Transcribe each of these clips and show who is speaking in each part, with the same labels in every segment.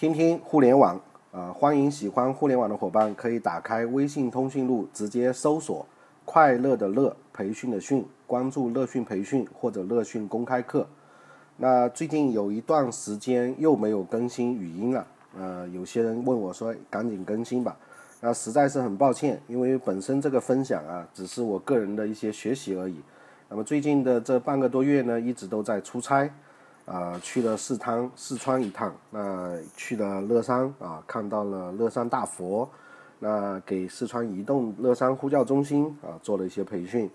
Speaker 1: 听听互联网啊！欢迎喜欢互联网的伙伴可以打开微信通讯录，直接搜索“快乐的乐培训的训”，关注乐讯培训或者乐讯公开课。那最近有一段时间又没有更新语音了，呃，有些人问我说赶紧更新吧。那实在是很抱歉，因为本身这个分享啊，只是我个人的一些学习而已。那么最近的这半个多月呢，一直都在出差。啊，去了四趟四川一趟，那去了乐山啊，看到了乐山大佛，那给四川移动乐山呼叫中心啊做了一些培训，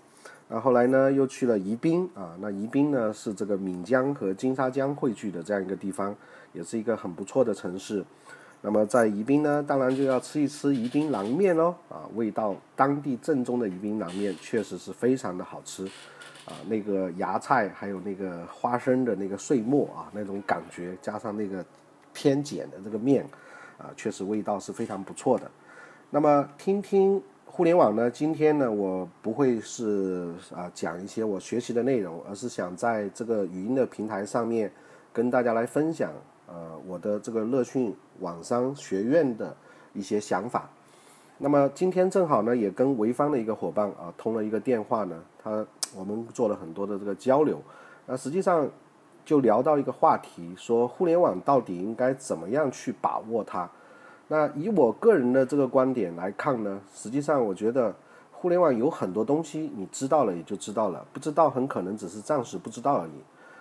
Speaker 1: 那后来呢又去了宜宾啊，那宜宾呢是这个岷江和金沙江汇聚的这样一个地方，也是一个很不错的城市。那么在宜宾呢，当然就要吃一吃宜宾凉面喽啊，味道当地正宗的宜宾凉面确实是非常的好吃。啊，那个芽菜还有那个花生的那个碎末啊，那种感觉，加上那个偏碱的这个面，啊，确实味道是非常不错的。那么听听互联网呢？今天呢，我不会是啊讲一些我学习的内容，而是想在这个语音的平台上面跟大家来分享，呃，我的这个乐讯网商学院的一些想法。那么今天正好呢，也跟潍坊的一个伙伴啊通了一个电话呢，他我们做了很多的这个交流，那实际上就聊到一个话题，说互联网到底应该怎么样去把握它？那以我个人的这个观点来看呢，实际上我觉得互联网有很多东西你知道了也就知道了，不知道很可能只是暂时不知道而已。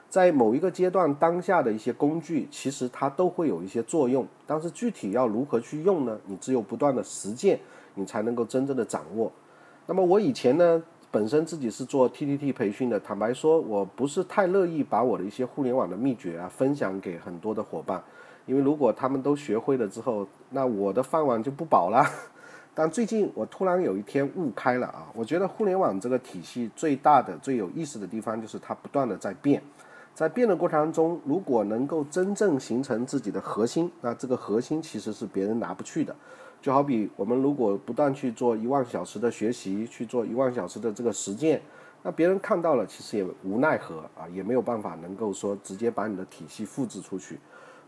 Speaker 1: 在某一个阶段，当下的一些工具，其实它都会有一些作用，但是具体要如何去用呢？你只有不断的实践，你才能够真正的掌握。那么我以前呢，本身自己是做 TTT 培训的，坦白说，我不是太乐意把我的一些互联网的秘诀啊分享给很多的伙伴，因为如果他们都学会了之后，那我的饭碗就不保了。但最近我突然有一天悟开了啊，我觉得互联网这个体系最大的、最有意思的地方就是它不断的在变。在变的过程中，如果能够真正形成自己的核心，那这个核心其实是别人拿不去的。就好比我们如果不断去做一万小时的学习，去做一万小时的这个实践，那别人看到了其实也无奈何啊，也没有办法能够说直接把你的体系复制出去。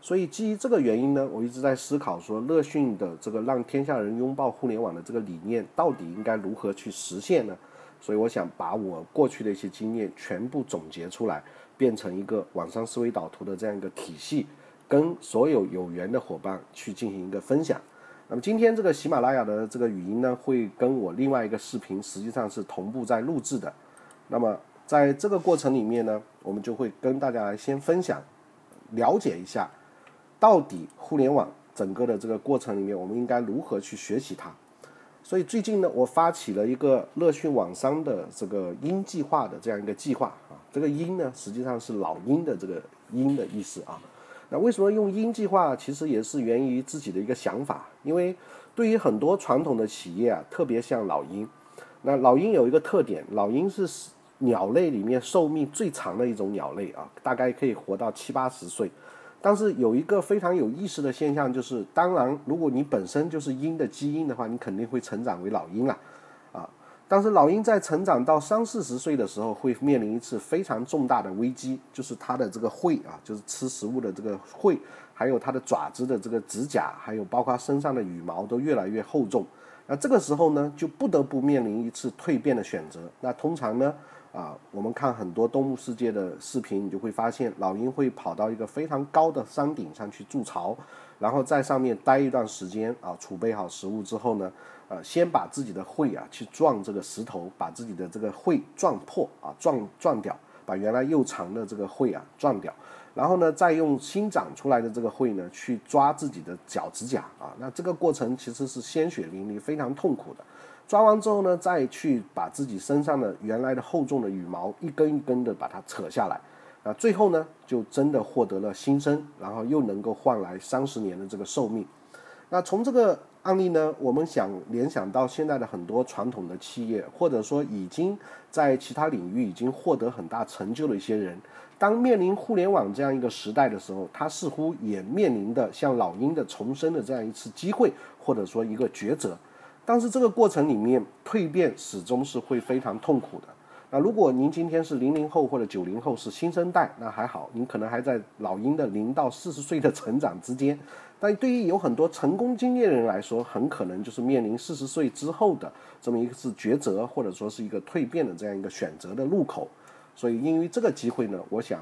Speaker 1: 所以基于这个原因呢，我一直在思考说，乐讯的这个让天下人拥抱互联网的这个理念，到底应该如何去实现呢？所以我想把我过去的一些经验全部总结出来。变成一个网上思维导图的这样一个体系，跟所有有缘的伙伴去进行一个分享。那么今天这个喜马拉雅的这个语音呢，会跟我另外一个视频实际上是同步在录制的。那么在这个过程里面呢，我们就会跟大家来先分享，了解一下到底互联网整个的这个过程里面，我们应该如何去学习它。所以最近呢，我发起了一个乐讯网商的这个鹰计划的这样一个计划啊。这个鹰呢，实际上是老鹰的这个鹰的意思啊。那为什么用鹰计划？其实也是源于自己的一个想法。因为对于很多传统的企业啊，特别像老鹰。那老鹰有一个特点，老鹰是鸟类里面寿命最长的一种鸟类啊，大概可以活到七八十岁。但是有一个非常有意思的现象，就是当然，如果你本身就是鹰的基因的话，你肯定会成长为老鹰啊，啊，但是老鹰在成长到三四十岁的时候，会面临一次非常重大的危机，就是它的这个喙啊，就是吃食物的这个喙，还有它的爪子的这个指甲，还有包括它身上的羽毛都越来越厚重。那这个时候呢，就不得不面临一次蜕变的选择。那通常呢？啊，我们看很多动物世界的视频，你就会发现老鹰会跑到一个非常高的山顶上去筑巢，然后在上面待一段时间啊，储备好食物之后呢，呃，先把自己的喙啊去撞这个石头，把自己的这个喙撞破啊，撞撞掉，把原来又长的这个喙啊撞掉，然后呢，再用新长出来的这个喙呢去抓自己的脚趾甲啊，那这个过程其实是鲜血淋漓，非常痛苦的。抓完之后呢，再去把自己身上的原来的厚重的羽毛一根一根的把它扯下来，啊，最后呢就真的获得了新生，然后又能够换来三十年的这个寿命。那从这个案例呢，我们想联想到现在的很多传统的企业，或者说已经在其他领域已经获得很大成就的一些人，当面临互联网这样一个时代的时候，他似乎也面临的像老鹰的重生的这样一次机会，或者说一个抉择。但是这个过程里面蜕变始终是会非常痛苦的。那如果您今天是零零后或者九零后是新生代，那还好，您可能还在老鹰的零到四十岁的成长之间。但对于有很多成功经验的人来说，很可能就是面临四十岁之后的这么一个是抉择，或者说是一个蜕变的这样一个选择的路口。所以，因为这个机会呢，我想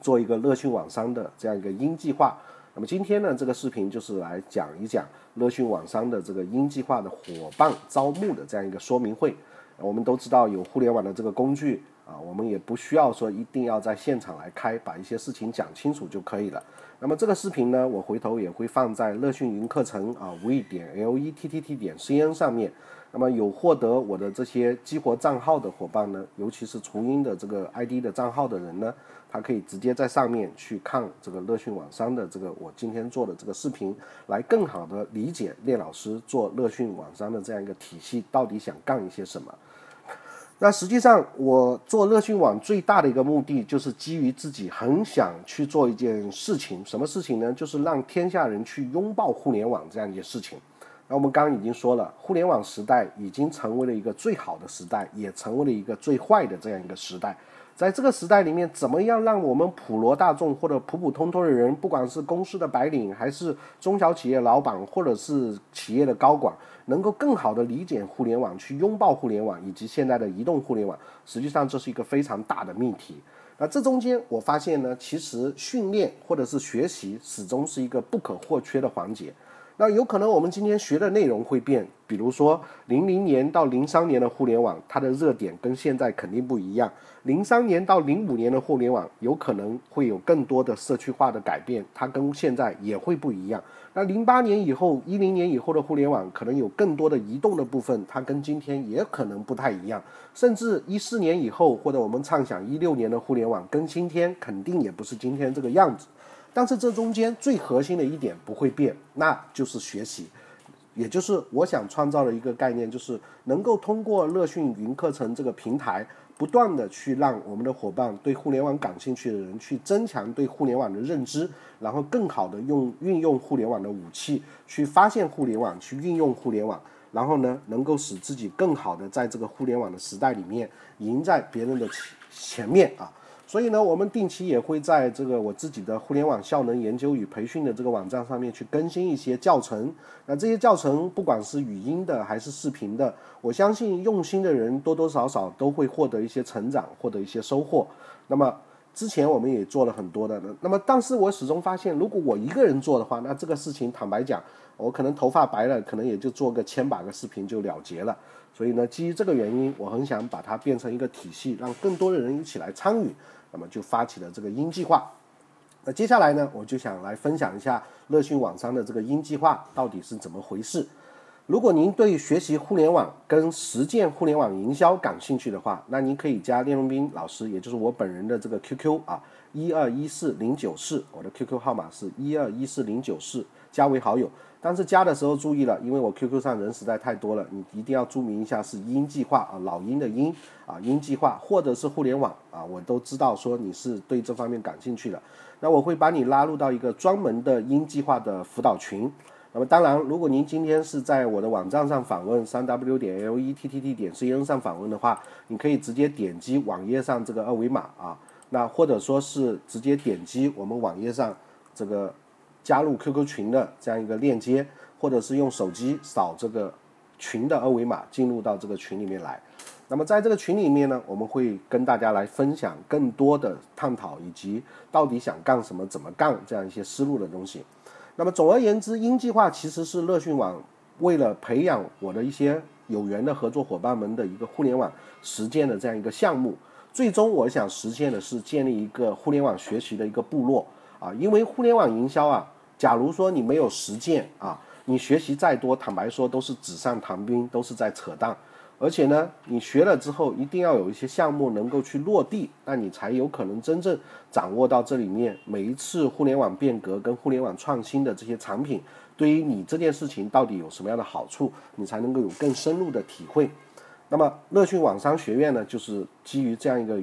Speaker 1: 做一个乐讯网商的这样一个鹰计划。那么今天呢，这个视频就是来讲一讲乐讯网商的这个鹰计划的伙伴招募的这样一个说明会。我们都知道有互联网的这个工具啊，我们也不需要说一定要在现场来开，把一些事情讲清楚就可以了。那么这个视频呢，我回头也会放在乐讯云课程啊，v 点 l e t t t 点 c n 上面。那么有获得我的这些激活账号的伙伴呢，尤其是雏鹰的这个 ID 的账号的人呢，他可以直接在上面去看这个乐讯网商的这个我今天做的这个视频，来更好的理解聂老师做乐讯网商的这样一个体系到底想干一些什么。那实际上，我做乐讯网最大的一个目的，就是基于自己很想去做一件事情。什么事情呢？就是让天下人去拥抱互联网这样一件事情。那我们刚刚已经说了，互联网时代已经成为了一个最好的时代，也成为了一个最坏的这样一个时代。在这个时代里面，怎么样让我们普罗大众或者普普通通的人，不管是公司的白领，还是中小企业老板，或者是企业的高管，能够更好的理解互联网，去拥抱互联网以及现在的移动互联网？实际上，这是一个非常大的命题。那这中间，我发现呢，其实训练或者是学习，始终是一个不可或缺的环节。那有可能我们今天学的内容会变，比如说零零年到零三年的互联网，它的热点跟现在肯定不一样。零三年到零五年的互联网，有可能会有更多的社区化的改变，它跟现在也会不一样。那零八年以后、一零年以后的互联网，可能有更多的移动的部分，它跟今天也可能不太一样。甚至一四年以后，或者我们畅想一六年的互联网，跟今天肯定也不是今天这个样子。但是这中间最核心的一点不会变，那就是学习，也就是我想创造的一个概念，就是能够通过乐讯云课程这个平台，不断的去让我们的伙伴对互联网感兴趣的人去增强对互联网的认知，然后更好的用运用互联网的武器去发现互联网，去运用互联网，然后呢，能够使自己更好的在这个互联网的时代里面赢在别人的前前面啊。所以呢，我们定期也会在这个我自己的互联网效能研究与培训的这个网站上面去更新一些教程。那这些教程不管是语音的还是视频的，我相信用心的人多多少少都会获得一些成长，获得一些收获。那么之前我们也做了很多的，那么但是我始终发现，如果我一个人做的话，那这个事情坦白讲，我可能头发白了，可能也就做个千把个视频就了结了。所以呢，基于这个原因，我很想把它变成一个体系，让更多的人一起来参与。那么就发起了这个鹰计划。那接下来呢，我就想来分享一下乐讯网商的这个鹰计划到底是怎么回事。如果您对学习互联网跟实践互联网营销感兴趣的话，那您可以加聂荣斌老师，也就是我本人的这个 QQ 啊，一二一四零九四，我的 QQ 号码是一二一四零九四，加为好友。但是加的时候注意了，因为我 QQ 上人实在太多了，你一定要注明一下是鹰计划啊，老鹰的鹰啊，鹰计划或者是互联网啊，我都知道说你是对这方面感兴趣的。那我会把你拉入到一个专门的鹰计划的辅导群。那么当然，如果您今天是在我的网站上访问，三 w 点 l e t t t 点 c n 上访问的话，你可以直接点击网页上这个二维码啊，那或者说是直接点击我们网页上这个。加入 QQ 群的这样一个链接，或者是用手机扫这个群的二维码进入到这个群里面来。那么在这个群里面呢，我们会跟大家来分享更多的探讨，以及到底想干什么、怎么干这样一些思路的东西。那么总而言之，鹰计划其实是乐讯网为了培养我的一些有缘的合作伙伴们的一个互联网实践的这样一个项目。最终我想实现的是建立一个互联网学习的一个部落啊，因为互联网营销啊。假如说你没有实践啊，你学习再多，坦白说都是纸上谈兵，都是在扯淡。而且呢，你学了之后，一定要有一些项目能够去落地，那你才有可能真正掌握到这里面每一次互联网变革跟互联网创新的这些产品，对于你这件事情到底有什么样的好处，你才能够有更深入的体会。那么，乐讯网商学院呢，就是基于这样一个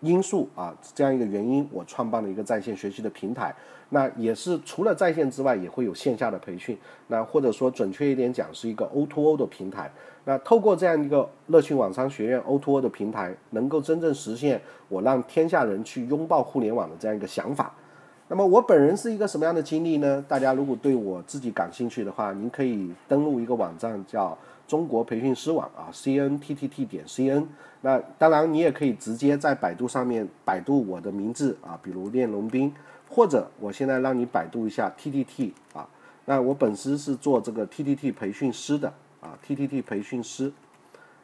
Speaker 1: 因素啊，这样一个原因，我创办了一个在线学习的平台。那也是除了在线之外，也会有线下的培训。那或者说准确一点讲，是一个 O2O 的平台。那透过这样一个乐讯网商学院 O2O 的平台，能够真正实现我让天下人去拥抱互联网的这样一个想法。那么我本人是一个什么样的经历呢？大家如果对我自己感兴趣的话，您可以登录一个网站叫中国培训师网啊，cnttt 点 cn。那当然你也可以直接在百度上面百度我的名字啊，比如练龙斌。或者我现在让你百度一下 T T T 啊，那我本身是做这个 T T T 培训师的啊，T T T 培训师，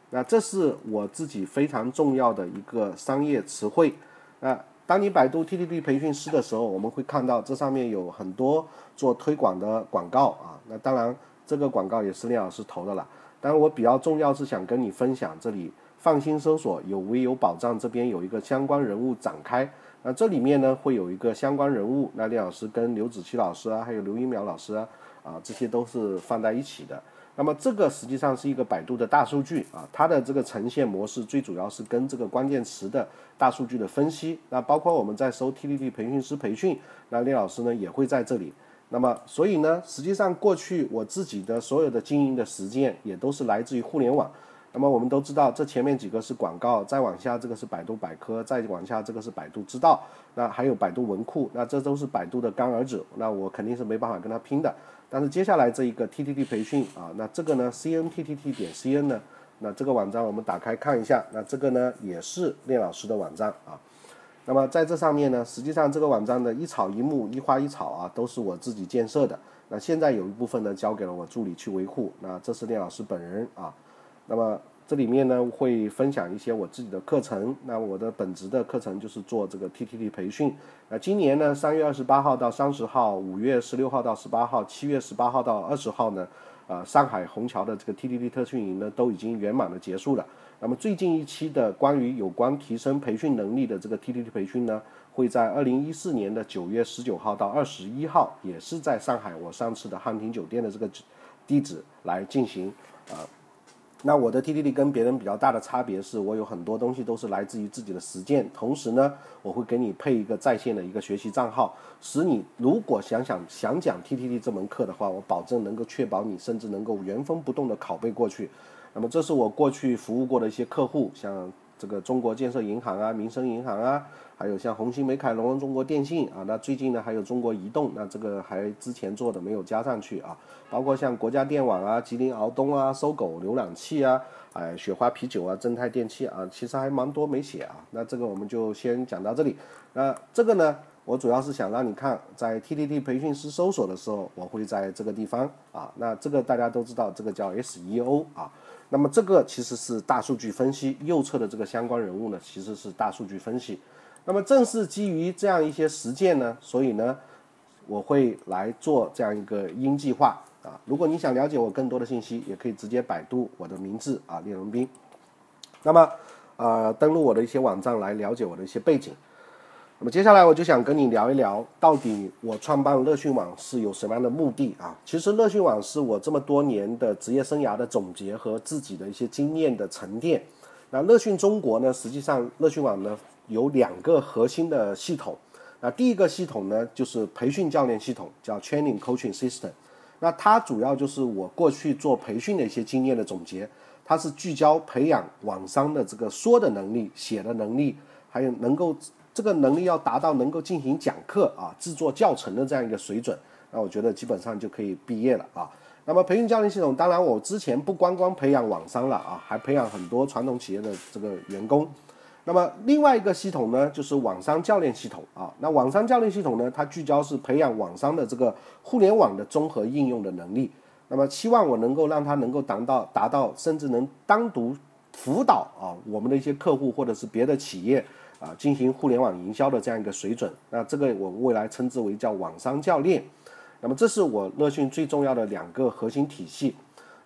Speaker 1: 那这是我自己非常重要的一个商业词汇。那当你百度 T T T 培训师的时候，我们会看到这上面有很多做推广的广告啊。那当然这个广告也是聂老师投的了。当然我比较重要是想跟你分享，这里放心搜索有为有保障，这边有一个相关人物展开。那这里面呢会有一个相关人物，那李老师跟刘子期老师啊，还有刘一苗老师啊，啊，这些都是放在一起的。那么这个实际上是一个百度的大数据啊，它的这个呈现模式最主要是跟这个关键词的大数据的分析。那包括我们在搜 TDD 培训师培训，那李老师呢也会在这里。那么所以呢，实际上过去我自己的所有的经营的实践也都是来自于互联网。那么我们都知道，这前面几个是广告，再往下这个是百度百科，再往下这个是百度知道，那还有百度文库，那这都是百度的干儿子，那我肯定是没办法跟他拼的。但是接下来这一个 T T T 培训啊，那这个呢 C N T T T 点 C N 呢，那这个网站我们打开看一下，那这个呢也是练老师的网站啊。那么在这上面呢，实际上这个网站的一草一木一花一草啊，都是我自己建设的。那现在有一部分呢交给了我助理去维护，那这是练老师本人啊。那么这里面呢会分享一些我自己的课程。那我的本职的课程就是做这个 T T T 培训。那今年呢，三月二十八号到三十号，五月十六号到十八号，七月十八号到二十号呢，呃，上海虹桥的这个 T T T 特训营呢都已经圆满的结束了。那么最近一期的关于有关提升培训能力的这个 T T T 培训呢，会在二零一四年的九月十九号到二十一号，也是在上海我上次的汉庭酒店的这个地址来进行啊。那我的 T T T 跟别人比较大的差别是，我有很多东西都是来自于自己的实践，同时呢，我会给你配一个在线的一个学习账号，使你如果想想想讲 T T T 这门课的话，我保证能够确保你甚至能够原封不动的拷贝过去。那么这是我过去服务过的一些客户，像这个中国建设银行啊、民生银行啊。还有像红星、美凯龙、中国电信啊，那最近呢还有中国移动，那这个还之前做的没有加上去啊。包括像国家电网啊、吉林敖东啊、搜狗浏览器啊、哎雪花啤酒啊、正泰电器啊，其实还蛮多没写啊。那这个我们就先讲到这里。那这个呢，我主要是想让你看，在 T T T 培训师搜索的时候，我会在这个地方啊。那这个大家都知道，这个叫 S E O 啊。那么这个其实是大数据分析，右侧的这个相关人物呢，其实是大数据分析。那么正是基于这样一些实践呢，所以呢，我会来做这样一个音计划啊。如果你想了解我更多的信息，也可以直接百度我的名字啊，聂荣斌。那么，呃，登录我的一些网站来了解我的一些背景。那么接下来我就想跟你聊一聊，到底我创办乐讯网是有什么样的目的啊？其实乐讯网是我这么多年的职业生涯的总结和自己的一些经验的沉淀。那乐讯中国呢，实际上乐讯网呢。有两个核心的系统，那第一个系统呢，就是培训教练系统，叫 Training Coaching System。那它主要就是我过去做培训的一些经验的总结，它是聚焦培养网商的这个说的能力、写的能力，还有能够这个能力要达到能够进行讲课啊、制作教程的这样一个水准。那我觉得基本上就可以毕业了啊。那么培训教练系统，当然我之前不光光培养网商了啊，还培养很多传统企业的这个员工。那么另外一个系统呢，就是网商教练系统啊。那网商教练系统呢，它聚焦是培养网商的这个互联网的综合应用的能力。那么期望我能够让他能够达到达到，甚至能单独辅导啊我们的一些客户或者是别的企业啊进行互联网营销的这样一个水准。那这个我未来称之为叫网商教练。那么这是我乐讯最重要的两个核心体系。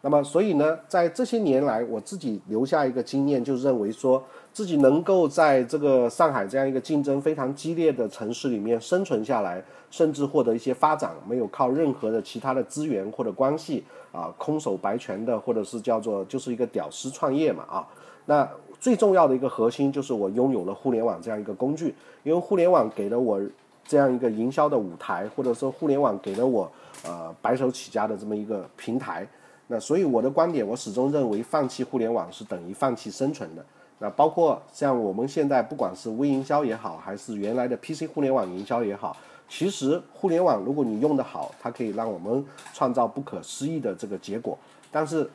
Speaker 1: 那么所以呢，在这些年来，我自己留下一个经验，就认为说。自己能够在这个上海这样一个竞争非常激烈的城市里面生存下来，甚至获得一些发展，没有靠任何的其他的资源或者关系啊，空手白拳的，或者是叫做就是一个屌丝创业嘛啊。那最重要的一个核心就是我拥有了互联网这样一个工具，因为互联网给了我这样一个营销的舞台，或者说互联网给了我呃白手起家的这么一个平台。那所以我的观点，我始终认为放弃互联网是等于放弃生存的。那包括像我们现在不管是微营销也好，还是原来的 PC 互联网营销也好，其实互联网如果你用得好，它可以让我们创造不可思议的这个结果。但是，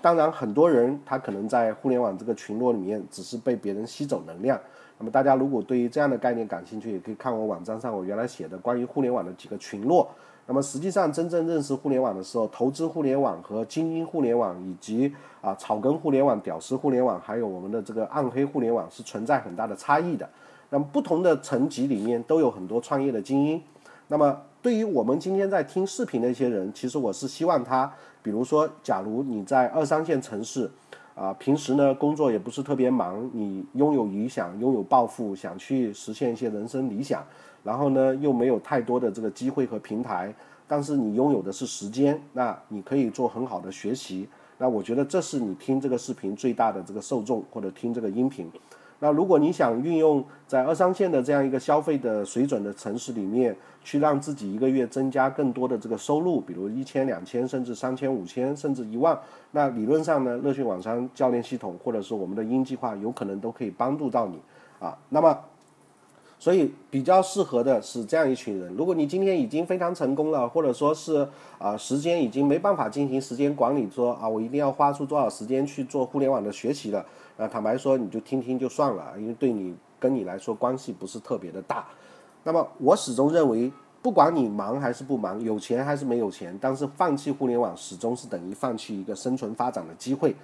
Speaker 1: 当然很多人他可能在互联网这个群落里面只是被别人吸走能量。那么大家如果对于这样的概念感兴趣，也可以看我网站上我原来写的关于互联网的几个群落。那么实际上真正认识互联网的时候，投资互联网和精英互联网以及啊草根互联网、屌丝互联网，还有我们的这个暗黑互联网是存在很大的差异的。那么不同的层级里面都有很多创业的精英。那么对于我们今天在听视频的一些人，其实我是希望他，比如说，假如你在二三线城市。啊，平时呢工作也不是特别忙，你拥有理想，拥有抱负，想去实现一些人生理想，然后呢又没有太多的这个机会和平台，但是你拥有的是时间，那你可以做很好的学习，那我觉得这是你听这个视频最大的这个受众或者听这个音频。那如果你想运用在二三线的这样一个消费的水准的城市里面，去让自己一个月增加更多的这个收入，比如一千、两千，甚至三千、五千，甚至一万，那理论上呢，乐讯网商教练系统或者是我们的鹰计划，有可能都可以帮助到你啊。那么，所以比较适合的是这样一群人。如果你今天已经非常成功了，或者说是啊时间已经没办法进行时间管理，说啊我一定要花出多少时间去做互联网的学习了。那坦白说，你就听听就算了，因为对你跟你来说关系不是特别的大。那么我始终认为，不管你忙还是不忙，有钱还是没有钱，但是放弃互联网始终是等于放弃一个生存发展的机会。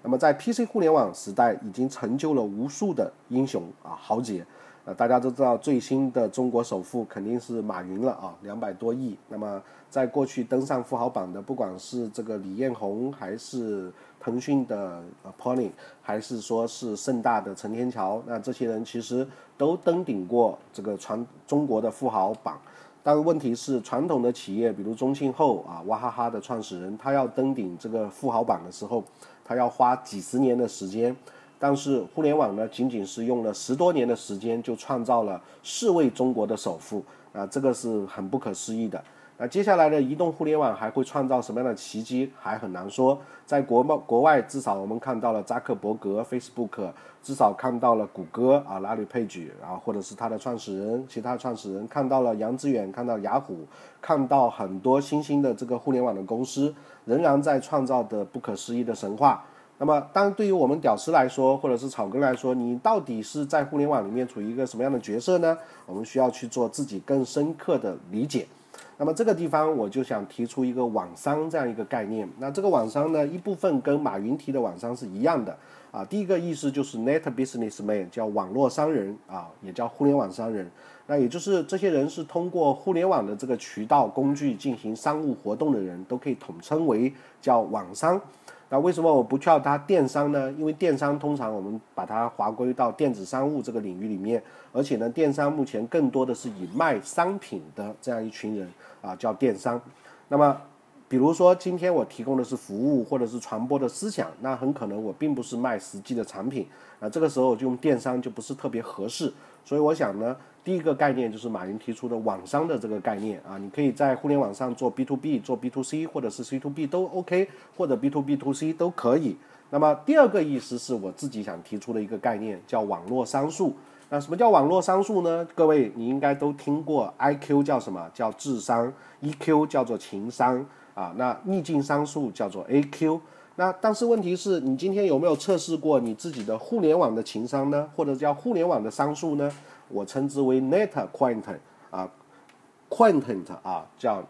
Speaker 1: 那么在 PC 互联网时代，已经成就了无数的英雄啊豪杰。呃，大家都知道最新的中国首富肯定是马云了啊，两百多亿。那么在过去登上富豪榜的，不管是这个李彦宏，还是腾讯的呃 Pauline，还是说是盛大的陈天桥，那这些人其实都登顶过这个传中国的富豪榜。但问题是，传统的企业，比如中信后啊，娃哈哈的创始人，他要登顶这个富豪榜的时候，他要花几十年的时间。但是互联网呢，仅仅是用了十多年的时间就创造了四位中国的首富啊，这个是很不可思议的。那接下来的移动互联网还会创造什么样的奇迹，还很难说。在国贸国外，至少我们看到了扎克伯格 Facebook，至少看到了谷歌啊，拉里佩吉啊，或者是他的创始人，其他创始人看到了杨致远，看到雅虎，看到很多新兴的这个互联网的公司，仍然在创造的不可思议的神话。那么，当，对于我们屌丝来说，或者是草根来说，你到底是在互联网里面处于一个什么样的角色呢？我们需要去做自己更深刻的理解。那么，这个地方我就想提出一个网商这样一个概念。那这个网商呢，一部分跟马云提的网商是一样的啊。第一个意思就是 net businessman，叫网络商人啊，也叫互联网商人。那也就是这些人是通过互联网的这个渠道工具进行商务活动的人，都可以统称为叫网商。那为什么我不叫它电商呢？因为电商通常我们把它划归到电子商务这个领域里面，而且呢，电商目前更多的是以卖商品的这样一群人啊，叫电商。那么，比如说今天我提供的是服务或者是传播的思想，那很可能我并不是卖实际的产品啊，这个时候就用电商就不是特别合适。所以我想呢。第一个概念就是马云提出的网商的这个概念啊，你可以在互联网上做 B to B、做 B to C 或者是 C to B 都 OK，或者 B to B to C 都可以。那么第二个意思是我自己想提出的一个概念，叫网络商数。那什么叫网络商数呢？各位你应该都听过，IQ 叫什么叫智商，EQ 叫做情商啊，那逆境商数叫做 AQ。那但是问题是你今天有没有测试过你自己的互联网的情商呢？或者叫互联网的商数呢？我称之为 net Quaint 啊，quantum 啊叫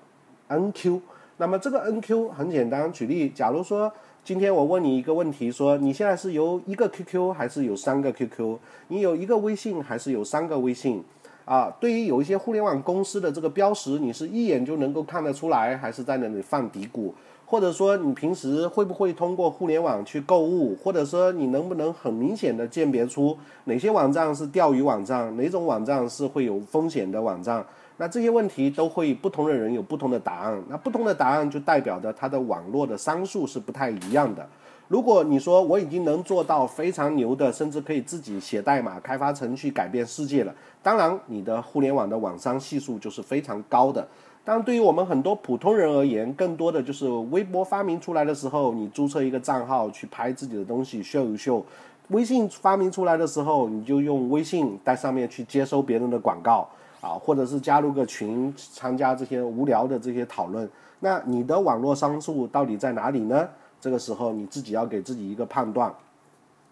Speaker 1: NQ。那么这个 NQ 很简单，举例，假如说今天我问你一个问题，说你现在是有一个 QQ 还是有三个 QQ？你有一个微信还是有三个微信？啊，对于有一些互联网公司的这个标识，你是一眼就能够看得出来，还是在那里放嘀咕？或者说你平时会不会通过互联网去购物？或者说你能不能很明显的鉴别出哪些网站是钓鱼网站，哪种网站是会有风险的网站？那这些问题都会不同的人有不同的答案。那不同的答案就代表着它的网络的商数是不太一样的。如果你说我已经能做到非常牛的，甚至可以自己写代码、开发程序、改变世界了，当然你的互联网的网商系数就是非常高的。当，对于我们很多普通人而言，更多的就是微博发明出来的时候，你注册一个账号去拍自己的东西秀一秀；微信发明出来的时候，你就用微信在上面去接收别人的广告啊，或者是加入个群参加这些无聊的这些讨论。那你的网络商数到底在哪里呢？这个时候你自己要给自己一个判断。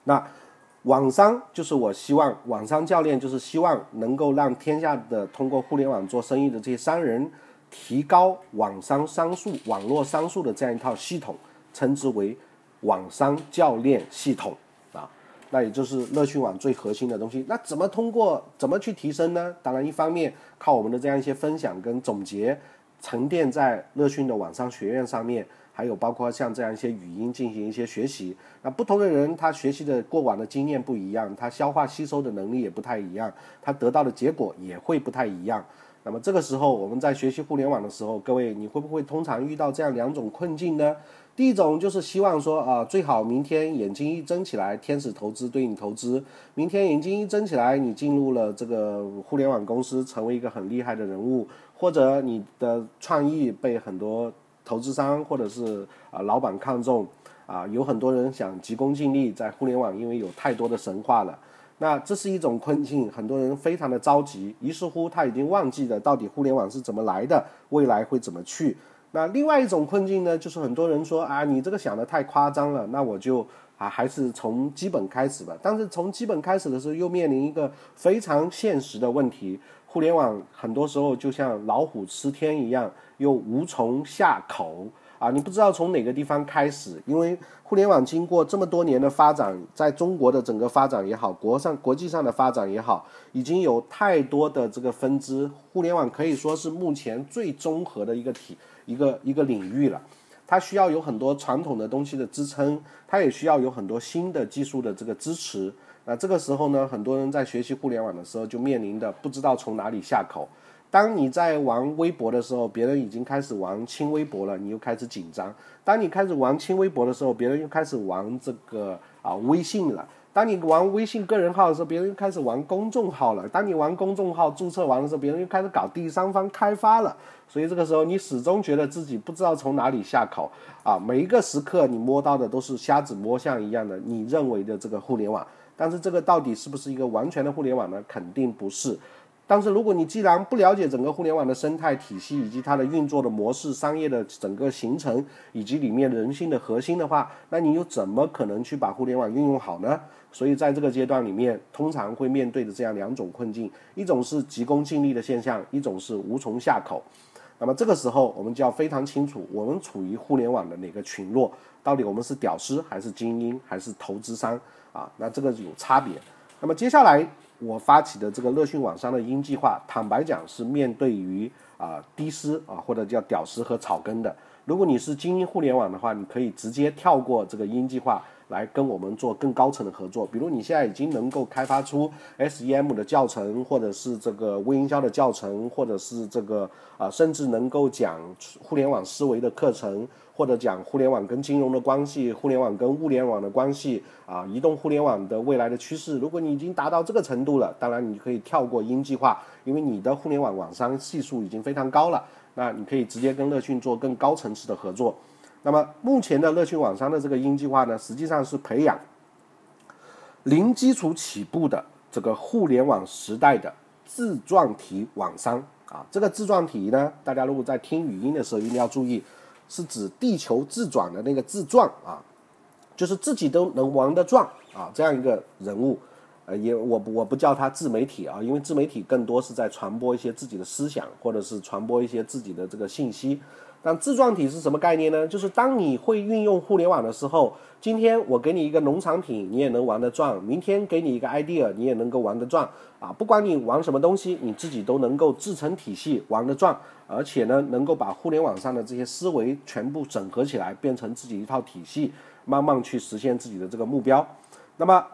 Speaker 1: 那网商就是我希望网商教练就是希望能够让天下的通过互联网做生意的这些商人。提高网商商数、网络商数的这样一套系统，称之为网商教练系统，那也就是乐讯网最核心的东西。那怎么通过怎么去提升呢？当然，一方面靠我们的这样一些分享跟总结，沉淀在乐讯的网商学院上面，还有包括像这样一些语音进行一些学习。那不同的人他学习的过往的经验不一样，他消化吸收的能力也不太一样，他得到的结果也会不太一样。那么这个时候，我们在学习互联网的时候，各位你会不会通常遇到这样两种困境呢？第一种就是希望说啊，最好明天眼睛一睁起来，天使投资对你投资；明天眼睛一睁起来，你进入了这个互联网公司，成为一个很厉害的人物，或者你的创意被很多投资商或者是啊老板看中，啊有很多人想急功近利，在互联网因为有太多的神话了。那这是一种困境，很多人非常的着急，于是乎他已经忘记了到底互联网是怎么来的，未来会怎么去。那另外一种困境呢，就是很多人说啊，你这个想的太夸张了，那我就啊还是从基本开始吧。但是从基本开始的时候，又面临一个非常现实的问题，互联网很多时候就像老虎吃天一样，又无从下口。啊，你不知道从哪个地方开始，因为互联网经过这么多年的发展，在中国的整个发展也好，国上国际上的发展也好，已经有太多的这个分支。互联网可以说是目前最综合的一个体一个一个领域了。它需要有很多传统的东西的支撑，它也需要有很多新的技术的这个支持。那这个时候呢，很多人在学习互联网的时候，就面临的不知道从哪里下口。当你在玩微博的时候，别人已经开始玩轻微博了，你又开始紧张；当你开始玩轻微博的时候，别人又开始玩这个啊微信了；当你玩微信个人号的时候，别人又开始玩公众号了；当你玩公众号注册完的时候，别人又开始搞第三方开发了。所以这个时候，你始终觉得自己不知道从哪里下口啊！每一个时刻，你摸到的都是瞎子摸象一样的你认为的这个互联网，但是这个到底是不是一个完全的互联网呢？肯定不是。但是，如果你既然不了解整个互联网的生态体系以及它的运作的模式、商业的整个形成以及里面人性的核心的话，那你又怎么可能去把互联网运用好呢？所以，在这个阶段里面，通常会面对的这样两种困境：一种是急功近利的现象，一种是无从下口。那么，这个时候我们就要非常清楚，我们处于互联网的哪个群落？到底我们是屌丝还是精英还是投资商啊？那这个有差别。那么接下来。我发起的这个乐讯网商的鹰计划，坦白讲是面对于啊低师啊或者叫屌丝和草根的。如果你是精英互联网的话，你可以直接跳过这个鹰计划，来跟我们做更高层的合作。比如你现在已经能够开发出 SEM 的教程，或者是这个微营销的教程，或者是这个啊甚至能够讲互联网思维的课程。或者讲互联网跟金融的关系，互联网跟物联网的关系啊，移动互联网的未来的趋势。如果你已经达到这个程度了，当然你可以跳过鹰计划，因为你的互联网网商系数已经非常高了。那你可以直接跟乐讯做更高层次的合作。那么目前的乐讯网商的这个鹰计划呢，实际上是培养零基础起步的这个互联网时代的自撞体网商啊。这个自撞体呢，大家如果在听语音的时候一定要注意。是指地球自转的那个自转啊，就是自己都能玩得转啊，这样一个人物，呃，也我我不叫他自媒体啊，因为自媒体更多是在传播一些自己的思想，或者是传播一些自己的这个信息。但自状体是什么概念呢？就是当你会运用互联网的时候，今天我给你一个农产品，你也能玩得转；明天给你一个 idea，你也能够玩得转。啊，不管你玩什么东西，你自己都能够自成体系，玩得转，而且呢，能够把互联网上的这些思维全部整合起来，变成自己一套体系，慢慢去实现自己的这个目标。那么，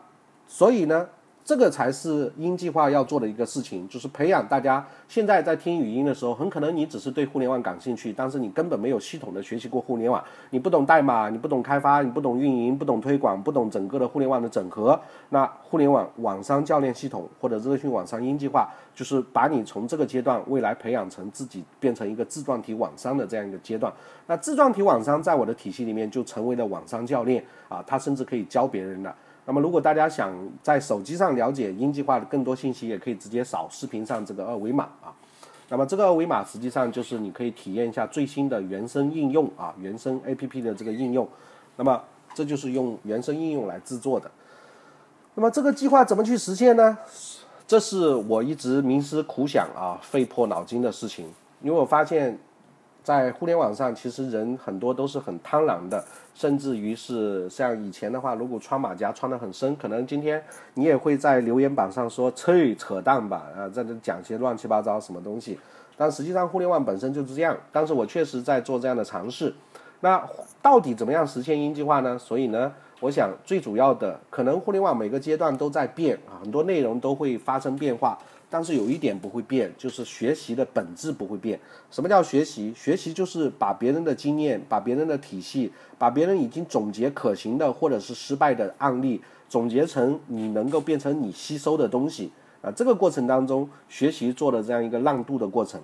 Speaker 1: 所以呢，这个才是鹰计划要做的一个事情，就是培养大家。现在在听语音的时候，很可能你只是对互联网感兴趣，但是你根本没有系统的学习过互联网，你不懂代码，你不懂开发，你不懂运营，不懂推广，不懂整个的互联网的整合。那互联网网商教练系统或者热讯网商鹰计划，就是把你从这个阶段未来培养成自己变成一个自传体网商的这样一个阶段。那自传体网商在我的体系里面就成为了网商教练啊，他甚至可以教别人了。那么，如果大家想在手机上了解鹰计划的更多信息，也可以直接扫视频上这个二维码啊。那么，这个二维码实际上就是你可以体验一下最新的原生应用啊，原生 APP 的这个应用。那么，这就是用原生应用来制作的。那么，这个计划怎么去实现呢？这是我一直冥思苦想啊，费破脑筋的事情，因为我发现。在互联网上，其实人很多都是很贪婪的，甚至于是像以前的话，如果穿马甲穿得很深，可能今天你也会在留言板上说“吹扯淡吧”啊，在这讲些乱七八糟什么东西。但实际上，互联网本身就是这样。但是我确实在做这样的尝试。那到底怎么样实现鹰计划呢？所以呢，我想最主要的，可能互联网每个阶段都在变啊，很多内容都会发生变化。但是有一点不会变，就是学习的本质不会变。什么叫学习？学习就是把别人的经验、把别人的体系、把别人已经总结可行的或者是失败的案例，总结成你能够变成你吸收的东西啊。这个过程当中，学习做的这样一个让渡的过程。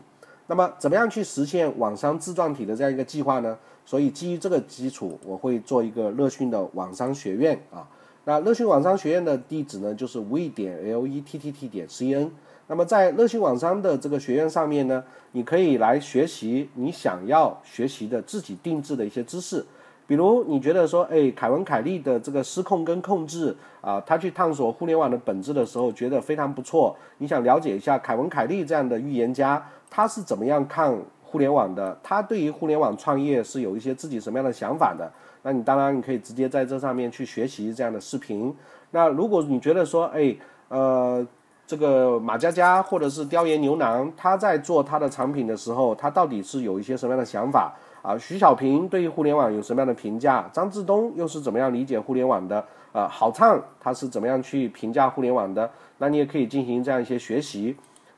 Speaker 1: 那么，怎么样去实现网商自传体的这样一个计划呢？所以基于这个基础，我会做一个乐讯的网商学院啊。那乐讯网商学院的地址呢，就是 v 点 l e t t t 点 c n。那么在乐讯网商的这个学院上面呢，你可以来学习你想要学习的自己定制的一些知识，比如你觉得说，哎，凯文凯利的这个失控跟控制啊，他去探索互联网的本质的时候，觉得非常不错。你想了解一下凯文凯利这样的预言家，他是怎么样看互联网的？他对于互联网创业是有一些自己什么样的想法的？那你当然你可以直接在这上面去学习这样的视频。那如果你觉得说，哎，呃。这个马佳佳或者是雕爷牛郎，他在做他的产品的时候，他到底是有一些什么样的想法啊？徐小平对于互联网有什么样的评价？张志东又是怎么样理解互联网的？啊，郝畅他是怎么样去评价互联网的？那你也可以进行这样一些学习。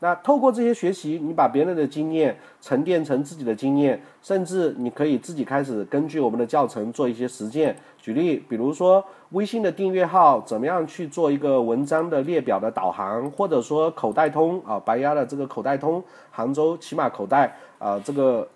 Speaker 1: 那透过这些学习，你把别人的经验沉淀成自己的经验，甚至你可以自己开始根据我们的教程做一些实践。举例，比如说微信的订阅号怎么样去做一个文章的列表的导航，或者说口袋通啊，白鸭的这个口袋通，杭州骑马口袋啊，这个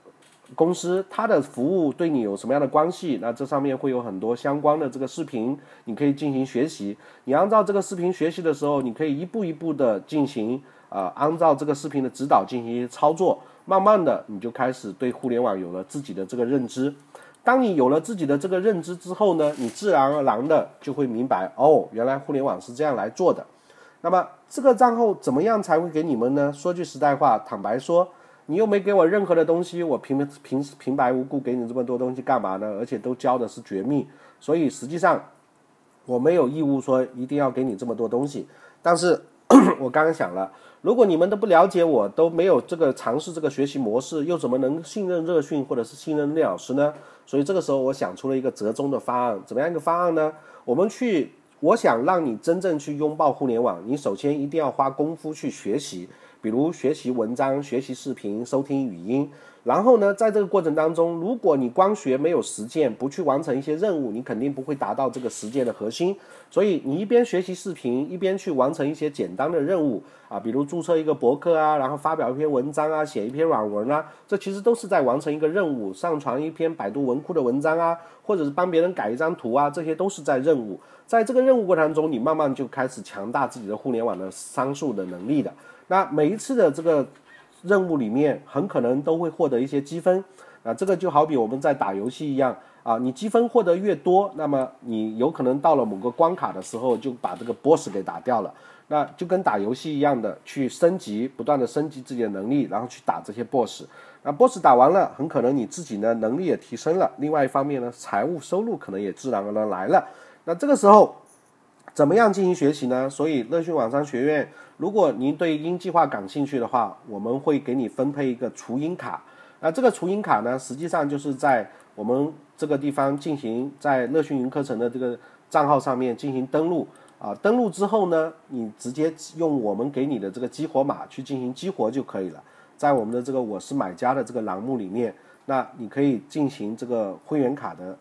Speaker 1: 公司它的服务对你有什么样的关系？那这上面会有很多相关的这个视频，你可以进行学习。你按照这个视频学习的时候，你可以一步一步的进行。啊，按照这个视频的指导进行操作，慢慢的你就开始对互联网有了自己的这个认知。当你有了自己的这个认知之后呢，你自然而然的就会明白，哦，原来互联网是这样来做的。那么这个账号怎么样才会给你们呢？说句实在话，坦白说，你又没给我任何的东西，我平平平白无故给你这么多东西干嘛呢？而且都教的是绝密，所以实际上我没有义务说一定要给你这么多东西。但是我刚刚想了。如果你们都不了解我，都没有这个尝试这个学习模式，又怎么能信任热讯或者是信任聂老师呢？所以这个时候我想出了一个折中的方案，怎么样一个方案呢？我们去，我想让你真正去拥抱互联网，你首先一定要花功夫去学习，比如学习文章、学习视频、收听语音。然后呢，在这个过程当中，如果你光学没有实践，不去完成一些任务，你肯定不会达到这个实践的核心。所以你一边学习视频，一边去完成一些简单的任务啊，比如注册一个博客啊，然后发表一篇文章啊，写一篇软文啊，这其实都是在完成一个任务。上传一篇百度文库的文章啊，或者是帮别人改一张图啊，这些都是在任务。在这个任务过程中，你慢慢就开始强大自己的互联网的商数的能力的。那每一次的这个。任务里面很可能都会获得一些积分，啊，这个就好比我们在打游戏一样。啊，你积分获得越多，那么你有可能到了某个关卡的时候就把这个 boss 给打掉了，那就跟打游戏一样的去升级，不断的升级自己的能力，然后去打这些 boss，那 boss 打完了，很可能你自己呢能力也提升了，另外一方面呢财务收入可能也自然而然来了，那这个时候。怎么样进行学习呢？所以乐讯网商学院，如果您对音计划感兴趣的话，我们会给你分配一个雏鹰卡。那这个雏鹰卡呢，实际上就是在我们这个地方进行在乐讯云课程的这个账号上面进行登录。啊，登录之后呢，你直接用我们给你的这个激活码去进行激活就可以了。在我们的这个我是买家的这个栏目里面，那你可以进行这个会员卡的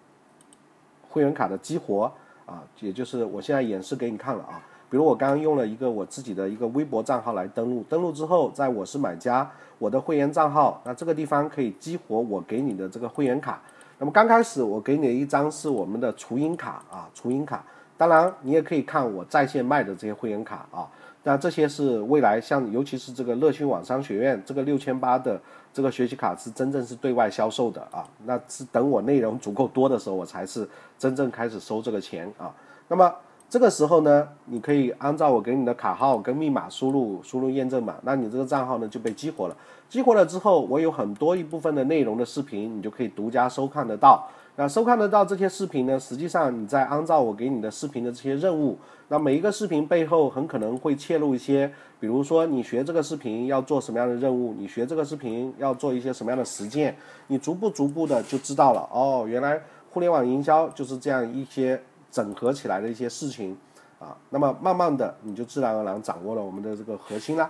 Speaker 1: 会员卡的激活啊，也就是我现在演示给你看了啊。比如我刚刚用了一个我自己的一个微博账号来登录，登录之后，在我是买家我的会员账号，那这个地方可以激活我给你的这个会员卡。那么刚开始我给你的一张是我们的雏鹰卡啊，雏鹰卡。当然，你也可以看我在线卖的这些会员卡啊。那这些是未来像，尤其是这个乐讯网商学院这个六千八的这个学习卡是真正是对外销售的啊。那是等我内容足够多的时候，我才是真正开始收这个钱啊。那么这个时候呢，你可以按照我给你的卡号跟密码输入，输入验证码，那你这个账号呢就被激活了。激活了之后，我有很多一部分的内容的视频，你就可以独家收看得到。那收看得到这些视频呢？实际上你在按照我给你的视频的这些任务，那每一个视频背后很可能会切入一些，比如说你学这个视频要做什么样的任务，你学这个视频要做一些什么样的实践，你逐步逐步的就知道了。哦，原来互联网营销就是这样一些整合起来的一些事情啊。那么慢慢的你就自然而然掌握了我们的这个核心了。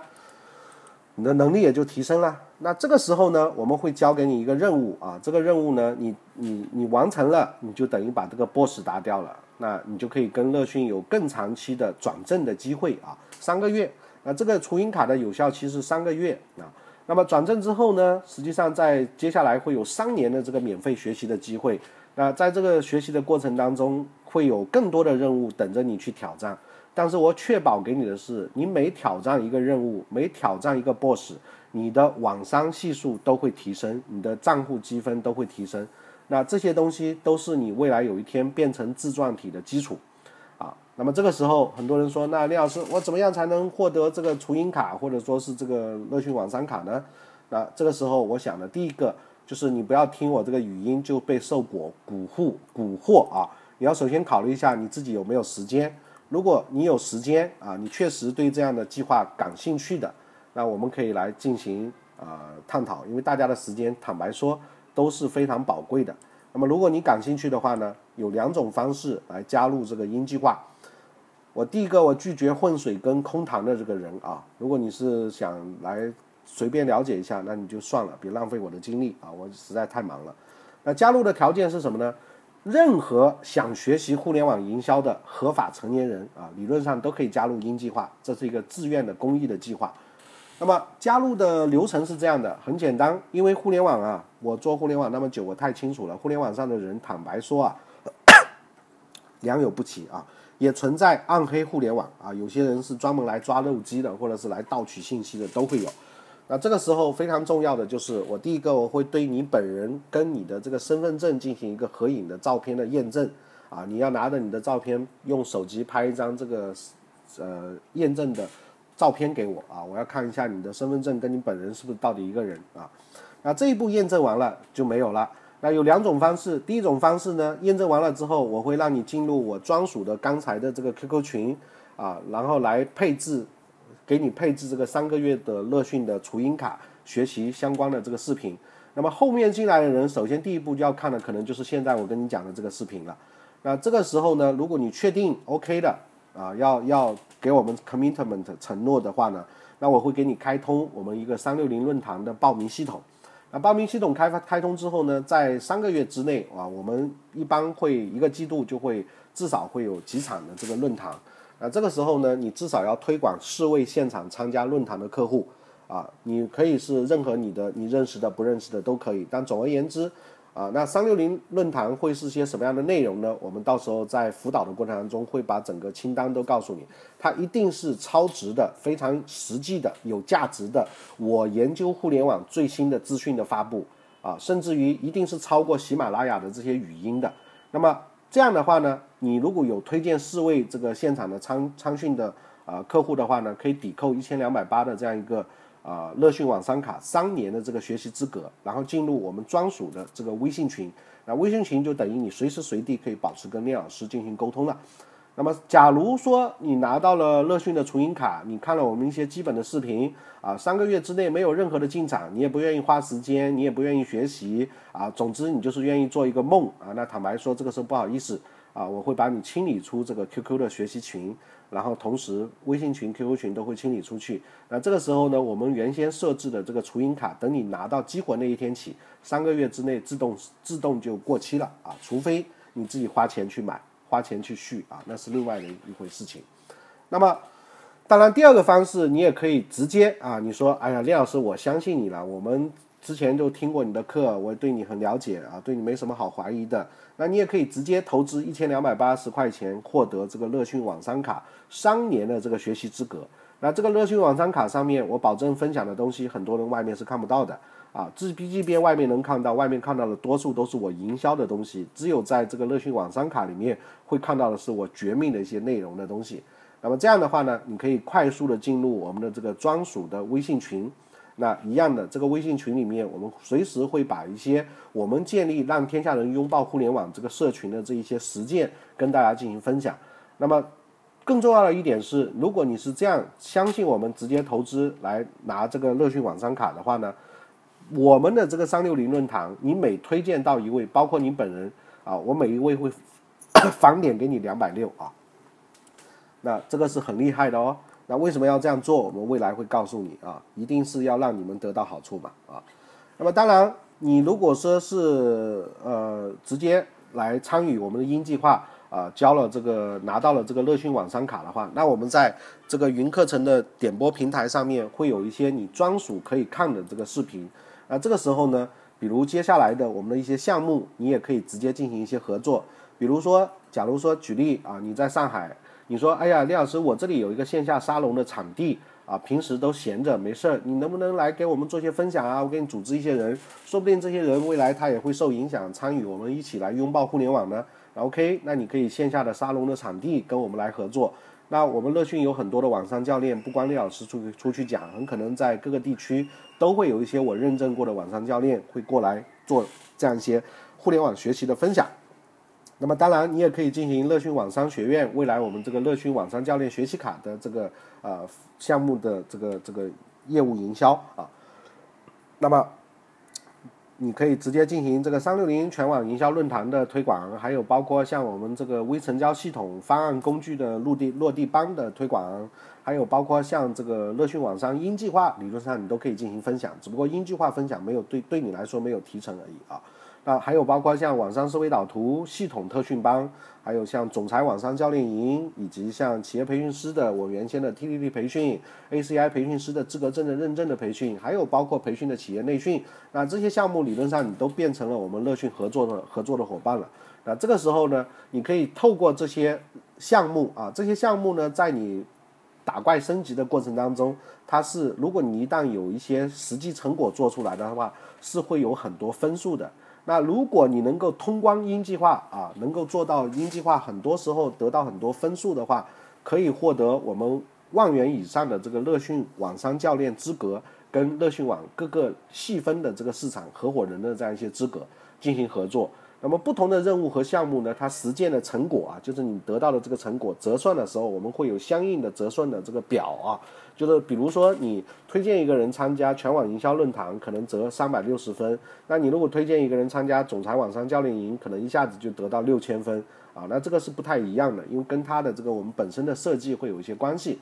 Speaker 1: 你的能力也就提升了。那这个时候呢，我们会交给你一个任务啊，这个任务呢，你你你完成了，你就等于把这个 boss 打掉了，那你就可以跟乐讯有更长期的转正的机会啊，三个月。那这个雏鹰卡的有效期是三个月啊。那么转正之后呢，实际上在接下来会有三年的这个免费学习的机会。那在这个学习的过程当中，会有更多的任务等着你去挑战。但是我确保给你的是，你每挑战一个任务，每挑战一个 boss，你的网商系数都会提升，你的账户积分都会提升。那这些东西都是你未来有一天变成自传体的基础啊。那么这个时候，很多人说，那李老师，我怎么样才能获得这个雏鹰卡，或者说是这个乐讯网商卡呢？那这个时候，我想的第一个就是你不要听我这个语音就被受蛊蛊惑蛊惑啊！你要首先考虑一下你自己有没有时间。如果你有时间啊，你确实对这样的计划感兴趣的，那我们可以来进行啊探讨。因为大家的时间，坦白说都是非常宝贵的。那么如果你感兴趣的话呢，有两种方式来加入这个鹰计划。我第一个，我拒绝混水跟空谈的这个人啊。如果你是想来随便了解一下，那你就算了，别浪费我的精力啊，我实在太忙了。那加入的条件是什么呢？任何想学习互联网营销的合法成年人啊，理论上都可以加入鹰计划，这是一个自愿的公益的计划。那么加入的流程是这样的，很简单，因为互联网啊，我做互联网那么久，我太清楚了。互联网上的人，坦白说啊，良莠不齐啊，也存在暗黑互联网啊，有些人是专门来抓肉鸡的，或者是来盗取信息的，都会有。那这个时候非常重要的就是，我第一个我会对你本人跟你的这个身份证进行一个合影的照片的验证，啊，你要拿着你的照片，用手机拍一张这个，呃，验证的照片给我啊，我要看一下你的身份证跟你本人是不是到底一个人啊。那这一步验证完了就没有了。那有两种方式，第一种方式呢，验证完了之后，我会让你进入我专属的刚才的这个 QQ 群啊，然后来配置。给你配置这个三个月的乐讯的雏鹰卡，学习相关的这个视频。那么后面进来的人，首先第一步就要看的可能就是现在我跟你讲的这个视频了。那这个时候呢，如果你确定 OK 的啊，要要给我们 commitment 承诺的话呢，那我会给你开通我们一个三六零论坛的报名系统。那报名系统开发开通之后呢，在三个月之内啊，我们一般会一个季度就会至少会有几场的这个论坛。那这个时候呢，你至少要推广四位现场参加论坛的客户，啊，你可以是任何你的你认识的、不认识的都可以。但总而言之，啊，那三六零论坛会是些什么样的内容呢？我们到时候在辅导的过程当中会把整个清单都告诉你。它一定是超值的、非常实际的、有价值的。我研究互联网最新的资讯的发布，啊，甚至于一定是超过喜马拉雅的这些语音的。那么。这样的话呢，你如果有推荐四位这个现场的参参训的啊客户的话呢，可以抵扣一千两百八的这样一个啊乐讯网商卡三年的这个学习资格，然后进入我们专属的这个微信群，那微信群就等于你随时随地可以保持跟聂老师进行沟通了。那么，假如说你拿到了乐讯的雏鹰卡，你看了我们一些基本的视频啊，三个月之内没有任何的进展，你也不愿意花时间，你也不愿意学习啊，总之你就是愿意做一个梦啊。那坦白说，这个时候不好意思啊，我会把你清理出这个 QQ 的学习群，然后同时微信群、QQ 群都会清理出去。那这个时候呢，我们原先设置的这个除瘾卡，等你拿到激活那一天起，三个月之内自动自动就过期了啊，除非你自己花钱去买、花钱去续啊，那是另外的一回事情。那么，当然第二个方式，你也可以直接啊，你说，哎呀，李老师，我相信你了，我们。之前就听过你的课，我对你很了解啊，对你没什么好怀疑的。那你也可以直接投资一千两百八十块钱，获得这个乐讯网商卡三年的这个学习资格。那这个乐讯网商卡上面，我保证分享的东西，很多人外面是看不到的啊。自 B G 边外面能看到，外面看到的多数都是我营销的东西，只有在这个乐讯网商卡里面会看到的是我绝密的一些内容的东西。那么这样的话呢，你可以快速的进入我们的这个专属的微信群。那一样的，这个微信群里面，我们随时会把一些我们建立让天下人拥抱互联网这个社群的这一些实践跟大家进行分享。那么更重要的一点是，如果你是这样相信我们直接投资来拿这个乐讯网商卡的话呢，我们的这个三六零论坛，你每推荐到一位，包括你本人啊，我每一位会返点给你两百六啊。那这个是很厉害的哦。那为什么要这样做？我们未来会告诉你啊，一定是要让你们得到好处嘛啊。那么当然，你如果说是呃直接来参与我们的鹰计划啊，交了这个拿到了这个乐讯网商卡的话，那我们在这个云课程的点播平台上面会有一些你专属可以看的这个视频。那这个时候呢，比如接下来的我们的一些项目，你也可以直接进行一些合作。比如说，假如说举例啊，你在上海。你说，哎呀，李老师，我这里有一个线下沙龙的场地啊，平时都闲着没事儿，你能不能来给我们做些分享啊？我给你组织一些人，说不定这些人未来他也会受影响，参与我们一起来拥抱互联网呢。OK，那你可以线下的沙龙的场地跟我们来合作。那我们乐讯有很多的网上教练，不光李老师出出去讲，很可能在各个地区都会有一些我认证过的网上教练会过来做这样一些互联网学习的分享。那么当然，你也可以进行乐讯网商学院未来我们这个乐讯网商教练学习卡的这个呃项目的这个这个业务营销啊。那么你可以直接进行这个三六零全网营销论坛的推广，还有包括像我们这个微成交系统方案工具的落地落地帮的推广，还有包括像这个乐讯网商英计划，理论上你都可以进行分享，只不过英计划分享没有对对你来说没有提成而已啊。那还有包括像网商思维导图系统特训班，还有像总裁网商教练营，以及像企业培训师的我原先的 TDD 培训，ACI 培训师的资格证的认证的培训，还有包括培训的企业内训，那这些项目理论上你都变成了我们乐讯合作的合作的伙伴了。那这个时候呢，你可以透过这些项目啊，这些项目呢，在你打怪升级的过程当中，它是如果你一旦有一些实际成果做出来的话，是会有很多分数的。那如果你能够通关英计划啊，能够做到英计划，很多时候得到很多分数的话，可以获得我们万元以上的这个乐讯网商教练资格，跟乐讯网各个细分的这个市场合伙人的这样一些资格进行合作。那么不同的任务和项目呢，它实践的成果啊，就是你得到的这个成果折算的时候，我们会有相应的折算的这个表啊，就是比如说你推荐一个人参加全网营销论坛，可能折三百六十分，那你如果推荐一个人参加总裁网商教练营，可能一下子就得到六千分啊，那这个是不太一样的，因为跟他的这个我们本身的设计会有一些关系。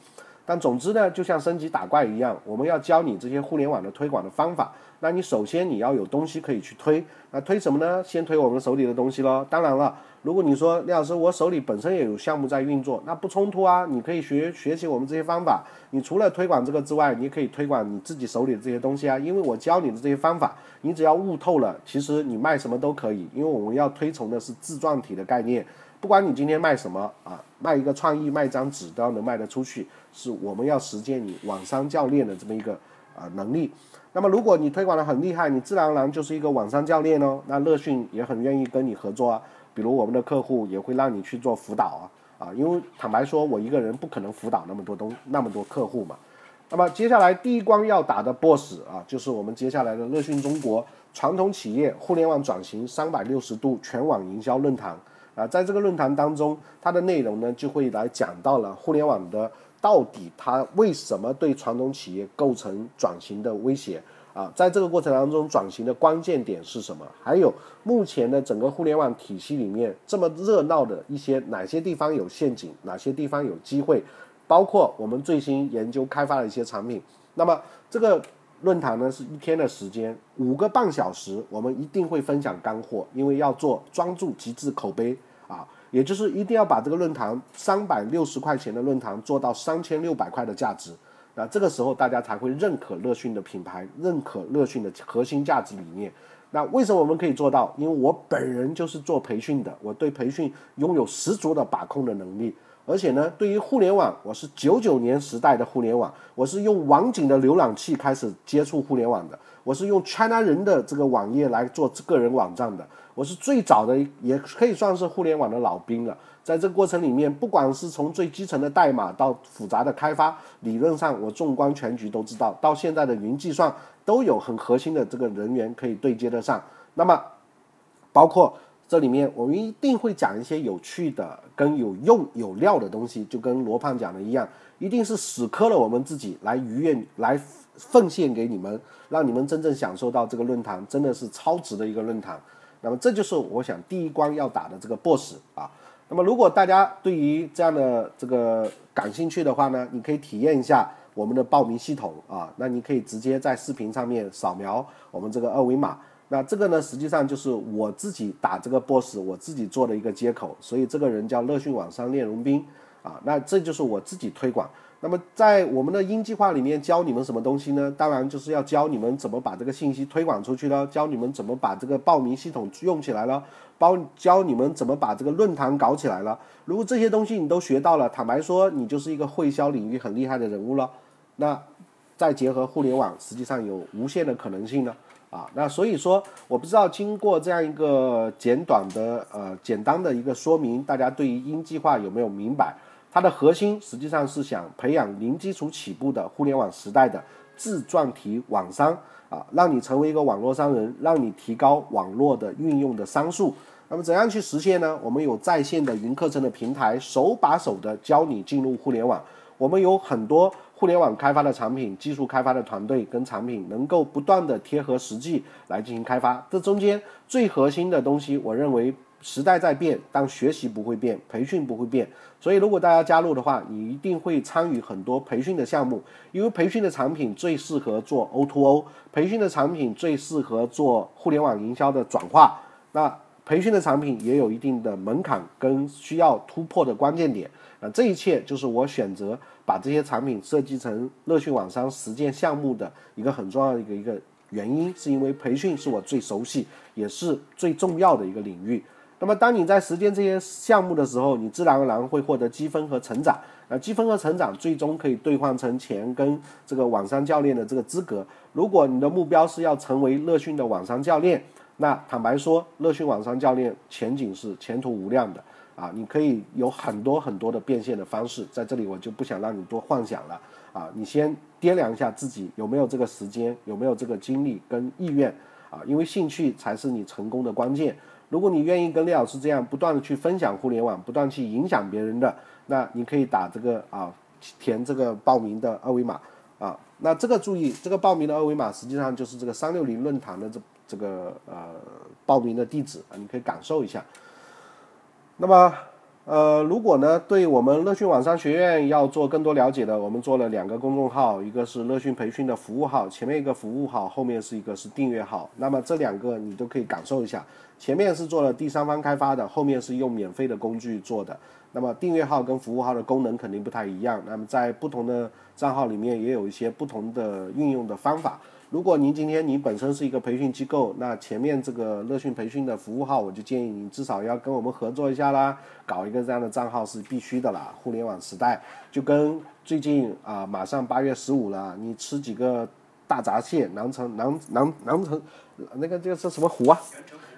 Speaker 1: 但总之呢，就像升级打怪一样，我们要教你这些互联网的推广的方法。那你首先你要有东西可以去推，那推什么呢？先推我们手里的东西喽。当然了，如果你说李老师，我手里本身也有项目在运作，那不冲突啊。你可以学学习我们这些方法。你除了推广这个之外，你可以推广你自己手里的这些东西啊。因为我教你的这些方法，你只要悟透了，其实你卖什么都可以。因为我们要推崇的是自传体的概念。不管你今天卖什么啊，卖一个创意，卖一张纸都要能卖得出去，是我们要实践你网商教练的这么一个啊能力。那么如果你推广的很厉害，你自然而然就是一个网商教练哦。那乐讯也很愿意跟你合作啊，比如我们的客户也会让你去做辅导啊啊，因为坦白说，我一个人不可能辅导那么多东那么多客户嘛。那么接下来第一关要打的 BOSS 啊，就是我们接下来的乐讯中国传统企业互联网转型三百六十度全网营销论坛。啊，在这个论坛当中，它的内容呢就会来讲到了互联网的到底它为什么对传统企业构成转型的威胁啊，在这个过程当中转型的关键点是什么？还有目前的整个互联网体系里面这么热闹的一些哪些地方有陷阱，哪些地方有机会？包括我们最新研究开发的一些产品。那么这个论坛呢是一天的时间，五个半小时，我们一定会分享干货，因为要做专注极致口碑啊，也就是一定要把这个论坛三百六十块钱的论坛做到三千六百块的价值。那这个时候大家才会认可乐讯的品牌，认可乐讯的核心价值理念。那为什么我们可以做到？因为我本人就是做培训的，我对培训拥有十足的把控的能力。而且呢，对于互联网，我是九九年时代的互联网，我是用网景的浏览器开始接触互联网的，我是用 China 人的这个网页来做个人网站的，我是最早的，也可以算是互联网的老兵了。在这个过程里面，不管是从最基层的代码到复杂的开发，理论上我纵观全局都知道。到现在的云计算都有很核心的这个人员可以对接得上。那么，包括这里面我们一定会讲一些有趣的、跟有用、有料的东西，就跟罗胖讲的一样，一定是死磕了我们自己来愉悦、来奉献给你们，让你们真正享受到这个论坛真的是超值的一个论坛。那么这就是我想第一关要打的这个 BOSS 啊。那么，如果大家对于这样的这个感兴趣的话呢，你可以体验一下我们的报名系统啊。那你可以直接在视频上面扫描我们这个二维码。那这个呢，实际上就是我自己打这个 boss，我自己做的一个接口。所以这个人叫乐讯网商练荣兵啊。那这就是我自己推广。那么在我们的鹰计划里面教你们什么东西呢？当然就是要教你们怎么把这个信息推广出去了，教你们怎么把这个报名系统用起来了，包教你们怎么把这个论坛搞起来了。如果这些东西你都学到了，坦白说，你就是一个会销领域很厉害的人物了。那再结合互联网，实际上有无限的可能性呢。啊，那所以说，我不知道经过这样一个简短的呃简单的一个说明，大家对于鹰计划有没有明白？它的核心实际上是想培养零基础起步的互联网时代的自传体网商啊，让你成为一个网络商人，让你提高网络的运用的商数。那么怎样去实现呢？我们有在线的云课程的平台，手把手的教你进入互联网。我们有很多互联网开发的产品、技术开发的团队跟产品，能够不断的贴合实际来进行开发。这中间最核心的东西，我认为。时代在变，但学习不会变，培训不会变。所以，如果大家加入的话，你一定会参与很多培训的项目，因为培训的产品最适合做 O2O，培训的产品最适合做互联网营销的转化。那培训的产品也有一定的门槛跟需要突破的关键点。那这一切就是我选择把这些产品设计成乐讯网商实践项目的一个很重要的一个一个原因，是因为培训是我最熟悉也是最重要的一个领域。那么，当你在实践这些项目的时候，你自然而然会获得积分和成长。那积分和成长最终可以兑换成钱跟这个网商教练的这个资格。如果你的目标是要成为乐讯的网商教练，那坦白说，乐讯网商教练前景是前途无量的啊！你可以有很多很多的变现的方式，在这里我就不想让你多幻想了啊！你先掂量一下自己有没有这个时间，有没有这个精力跟意愿啊！因为兴趣才是你成功的关键。如果你愿意跟李老师这样不断的去分享互联网，不断去影响别人的，那你可以打这个啊，填这个报名的二维码啊。那这个注意，这个报名的二维码实际上就是这个三六零论坛的这这个呃报名的地址啊，你可以感受一下。那么。呃，如果呢，对我们乐讯网商学院要做更多了解的，我们做了两个公众号，一个是乐讯培训的服务号，前面一个服务号，后面是一个是订阅号。那么这两个你都可以感受一下，前面是做了第三方开发的，后面是用免费的工具做的。那么订阅号跟服务号的功能肯定不太一样，那么在不同的账号里面也有一些不同的运用的方法。如果您今天你本身是一个培训机构，那前面这个乐讯培训的服务号，我就建议你至少要跟我们合作一下啦，搞一个这样的账号是必须的啦。互联网时代就跟最近啊，马上八月十五了，你吃几个大闸蟹，南城南南南城那个这个是什么湖啊？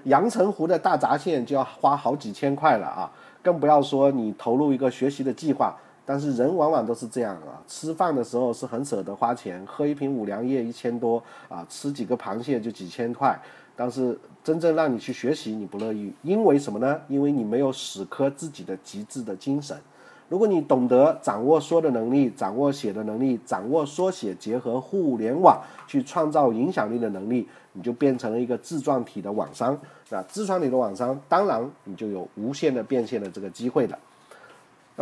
Speaker 1: 阳澄湖的大闸蟹就要花好几千块了啊，更不要说你投入一个学习的计划。但是人往往都是这样啊，吃饭的时候是很舍得花钱，喝一瓶五粮液一千多啊，吃几个螃蟹就几千块。但是真正让你去学习，你不乐意，因为什么呢？因为你没有死磕自己的极致的精神。如果你懂得掌握说的能力，掌握写的能力，掌握缩写结合互联网去创造影响力的能力，你就变成了一个自传体的网商。那自传体的网商，当然你就有无限的变现的这个机会了。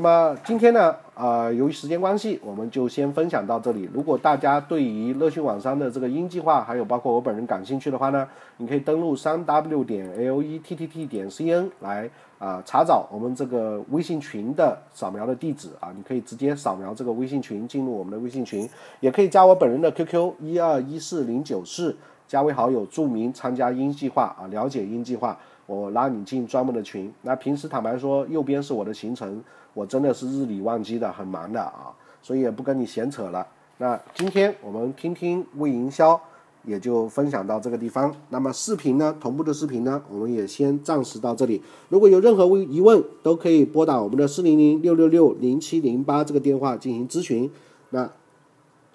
Speaker 1: 那么今天呢，呃，由于时间关系，我们就先分享到这里。如果大家对于乐讯网商的这个鹰计划，还有包括我本人感兴趣的话呢，你可以登录三 w 点 l e t t t 点 c n 来啊查找我们这个微信群的扫描的地址啊，你可以直接扫描这个微信群进入我们的微信群，也可以加我本人的 QQ 一二一四零九四，加为好友，注明参加鹰计划啊，了解鹰计划。我拉你进专门的群。那平时坦白说，右边是我的行程，我真的是日理万机的，很忙的啊，所以也不跟你闲扯了。那今天我们听听微营销，也就分享到这个地方。那么视频呢，同步的视频呢，我们也先暂时到这里。如果有任何疑问，都可以拨打我们的四零零六六六零七零八这个电话进行咨询。那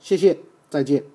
Speaker 1: 谢谢，再见。